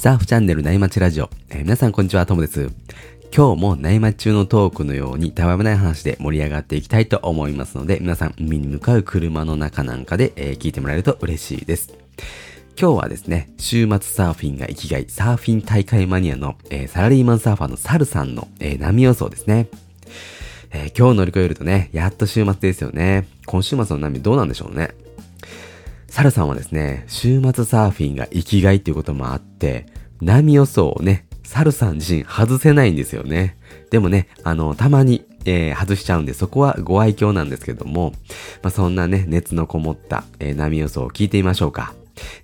サーフチャンネル内町ラジオ、えー皆さんこんにちは、ともです。今日も内町中のトークのようにたわいもない話で盛り上がっていきたいと思いますので、皆さん海に向かう車の中なんかで、えー聞いてもらえると嬉しいです。今日はですね、週末サーフィンが生きがい、サーフィン大会マニアの、えーサラリーマンサーファーのサルさんの、え波予想ですね。え今日乗り越えるとね、やっと週末ですよね。今週末の波どうなんでしょうね。サルさんはですね、週末サーフィンが生きがいっていうこともあって、波予想をね、サルさん自身外せないんですよね。でもね、あの、たまに、えー外しちゃうんで、そこはご愛嬌なんですけども、まあ、そんなね、熱のこもった、えー波予想を聞いてみましょうか。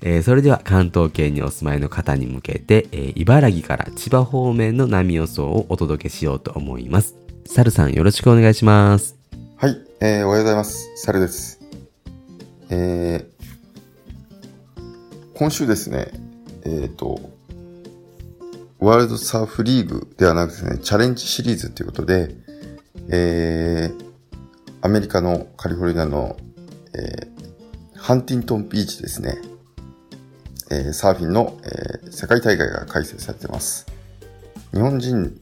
えーそれでは関東圏にお住まいの方に向けて、えー茨城から千葉方面の波予想をお届けしようと思います。サルさんよろしくお願いします。はい、えーおはようございます。サルです。えー今週ですね、えっ、と、ワールドサーフリーグではなくてね、チャレンジシリーズということで、えーアメリカのカリフォルニアの、えーハンティントンビーチですね、えーサーフィンの、えー世界大会が開催されています。日本人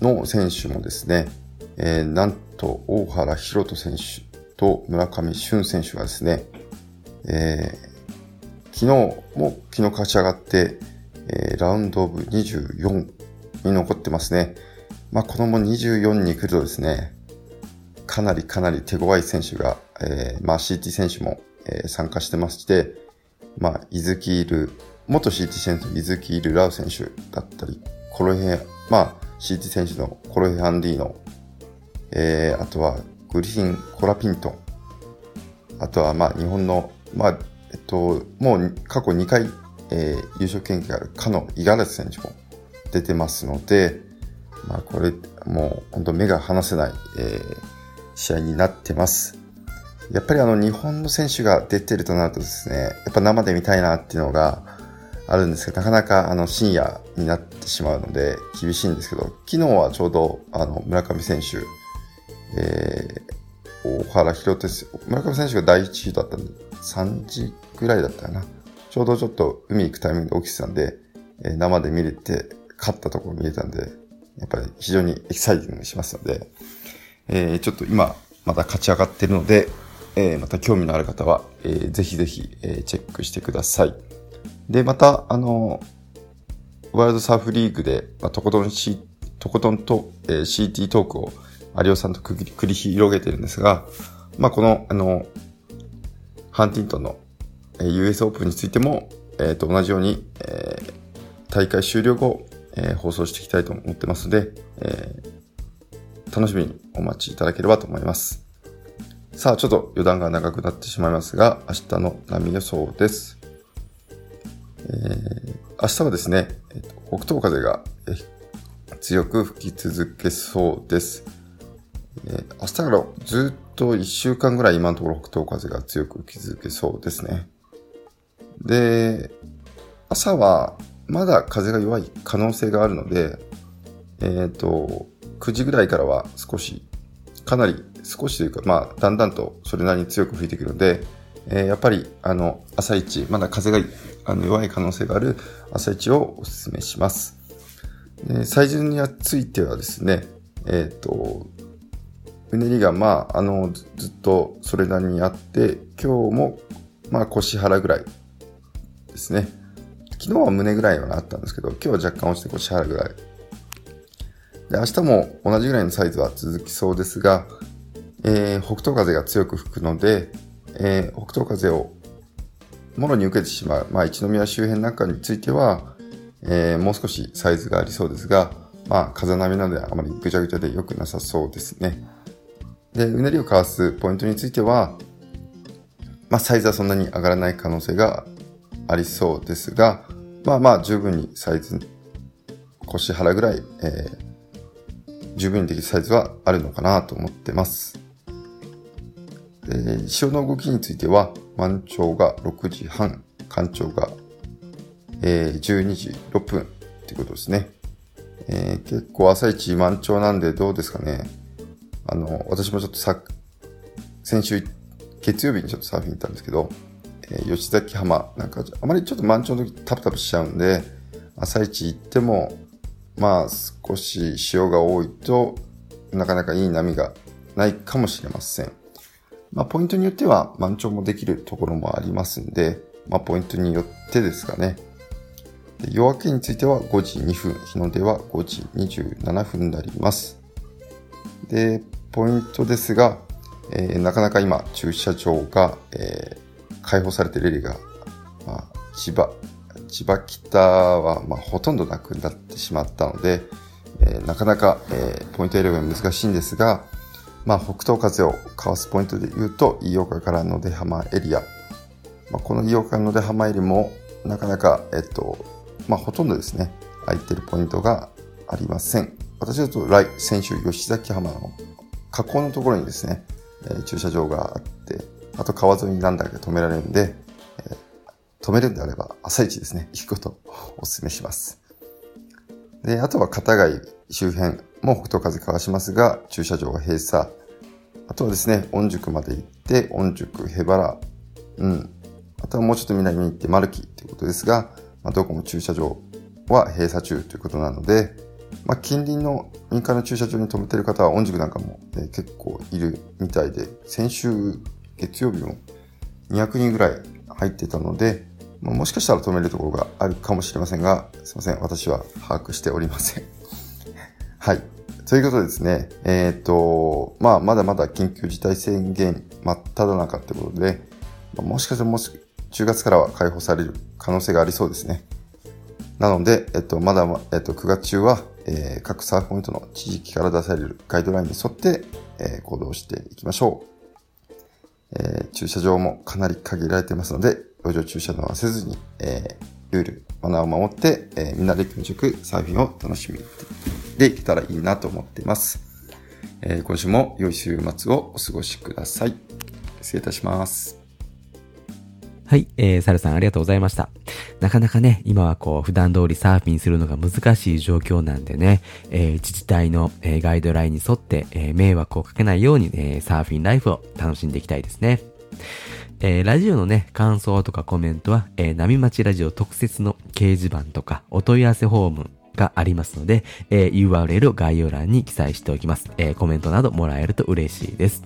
の選手もですね、えーなんと、大原博人選手と村上俊選手がですね、えー昨日も昨日勝ち上がって、えーラウンドオブ24に残ってますね。まあ、このも24に来るとですね、かなりかなり手強い選手が、えーまあ、CT 選手も、えー参加してまして、まあ、伊豆木いる、元 CT 選手の伊豆木いるラウ選手だったり、コロヘ、まあ、CT 選手のコロヘアンディーノ、えー、あとはグリフィン・コラピントン、あとはまあ日本の、まあ、えっと、もう過去2回、えー優勝経験があるかの五十嵐選手も出てますので、まあこれ、もう本当目が離せない、えー試合になってます。やっぱりあの日本の選手が出てるとなるとですね、やっぱ生で見たいなっていうのがあるんですけど、なかなかあの深夜になってしまうので厳しいんですけど、昨日はちょうどあの村上選手、えー原弘手選村上選手が第1ヒートだったんで、3時ぐらいだったかな。ちょうどちょっと海行くタイミングで起きてたんで、えー生で見れて、勝ったところ見れたんで、やっぱり非常にエキサイティングしますので、えーちょっと今、また勝ち上がってるので、えーまた興味のある方は、えーぜひぜひ、えーチェックしてください。で、また、あの、ワールドサーフリーグで、まあ、とことん、C、とことんと、えー CT トークを有尾さんと繰り広げてるんですが、まあ、この、あの、ハンティントンの、US オープンについても、えーと同じように、えー大会終了後、えー放送していきたいと思ってますので、えー楽しみにお待ちいただければと思います。さあ、ちょっと余談が長くなってしまいますが、明日の波予想です。えー明日はですね、えー北東風が、強く吹き続けそうです。えー明日からずっと1週間ぐらい今のところ北東風が強く吹き続けそうですね。で、朝はまだ風が弱い可能性があるので、えっ、と、9時ぐらいからは少し、かなり少しというか、まあ、だんだんとそれなりに強く吹いてくるので、えーやっぱり、あの、朝一、まだ風があの弱い可能性がある朝一をお勧めします。でサイズについてはですね、えっ、と、うねりが、まあ、あの、ずっとそれなりにあって、今日も、まあ、腰腹ぐらいですね。昨日は胸ぐらいはあったんですけど、今日は若干落ちて腰腹ぐらい。で、明日も同じぐらいのサイズは続きそうですが、えー北東風が強く吹くので、えー北東風をもろに受けてしまう、まあ、一宮周辺なんかについては、えーもう少しサイズがありそうですが、まあ、風波なのであまりぐちゃぐちゃで良くなさそうですね。で、うねりをかわすポイントについては、まあ、サイズはそんなに上がらない可能性がありそうですが、まあまあ、十分にサイズ、腰腹ぐらい、えー十分にできるサイズはあるのかなと思ってます。で潮の動きについては、満潮が6時半、干潮が、えー12時6分ってことですね。えー結構朝一満潮なんでどうですかね。あの、私もちょっとさ、先週、月曜日にちょっとサーフィン行ったんですけど、えー吉崎浜なんか、あまりちょっと満潮の時タプタプしちゃうんで、朝一行っても、まあ少し潮が多いとなかなかいい波がないかもしれません。まあポイントによっては満潮もできるところもありますんで、まあポイントによってですかね。夜明けについては5時2分、日の出は5時27分になります。で、ポイントですが、えー、なかなか今駐車場が、えー、開放されているエリアが、まあ、千葉、千葉北は、まあ、ほとんどなくなってしまったので、えー、なかなか、えポイント選びが難しいんですが、まあ、北東風をかわすポイントで言うと、飯岡から野出浜エリア。まあ、この飯岡野出浜エリアも、なかなか、えっと、まあ、ほとんどですね、空いてるポイントがありません。私だと来、先週吉崎浜の河口のところにですね、え、駐車場があって、あと川沿いに何台か止められるんで、え、止めるんであれば朝一ですね、行くことをお勧めします。で、あとは片貝周辺も北東風かわしますが、駐車場は閉鎖。あとはですね、御宿まで行って、御宿、ヘバラ、うん。あとはもうちょっと南に行って丸木ということですが、まあ、どこも駐車場は閉鎖中ということなので、まあ、近隣の民間の駐車場に停めてる方は、御宿なんかも、ね、結構いるみたいで、先週月曜日も200人ぐらい入ってたので、まあ、もしかしたら止めるところがあるかもしれませんが、すいません。私は把握しておりません。はい。ということでですね、えっ、と、まあ、まだまだ緊急事態宣言真っ只中ってことで、まあ、もしかしたらもし10月からは解放される可能性がありそうですね。なので、えっと、まだ、えっと、9月中は、えー、各サーフポイントの地域から出されるガイドラインに沿って、えー、行動していきましょう。えー、駐車場もかなり限られていますので、路上駐車場はせずに、え、ルール、マナーを守って、え、みんなで気持ちよくサーフィンを楽しみでいけたらいいなと思っています。え、今週も良い週末をお過ごしください。失礼いたします。はい、えー、サルさんありがとうございました。なかなかね、今はこう、普段通りサーフィンするのが難しい状況なんでね、えー、自治体の、えー、ガイドラインに沿って、えー、迷惑をかけないように、えー、サーフィンライフを楽しんでいきたいですね。えー、ラジオのね、感想とかコメントは、えー、波町ラジオ特設の掲示板とか、お問い合わせフォームがありますので、えー、URL を概要欄に記載しておきます、えー、コメントなどもらえると嬉しいです。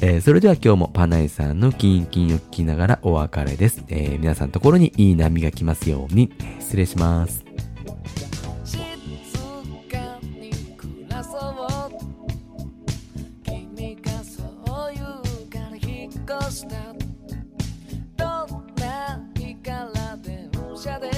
えー、それでは今日もパナエさんのキンキンを聞きながらお別れです。えー、皆さんのところにいい波が来ますように。失礼します。どんな日から電車で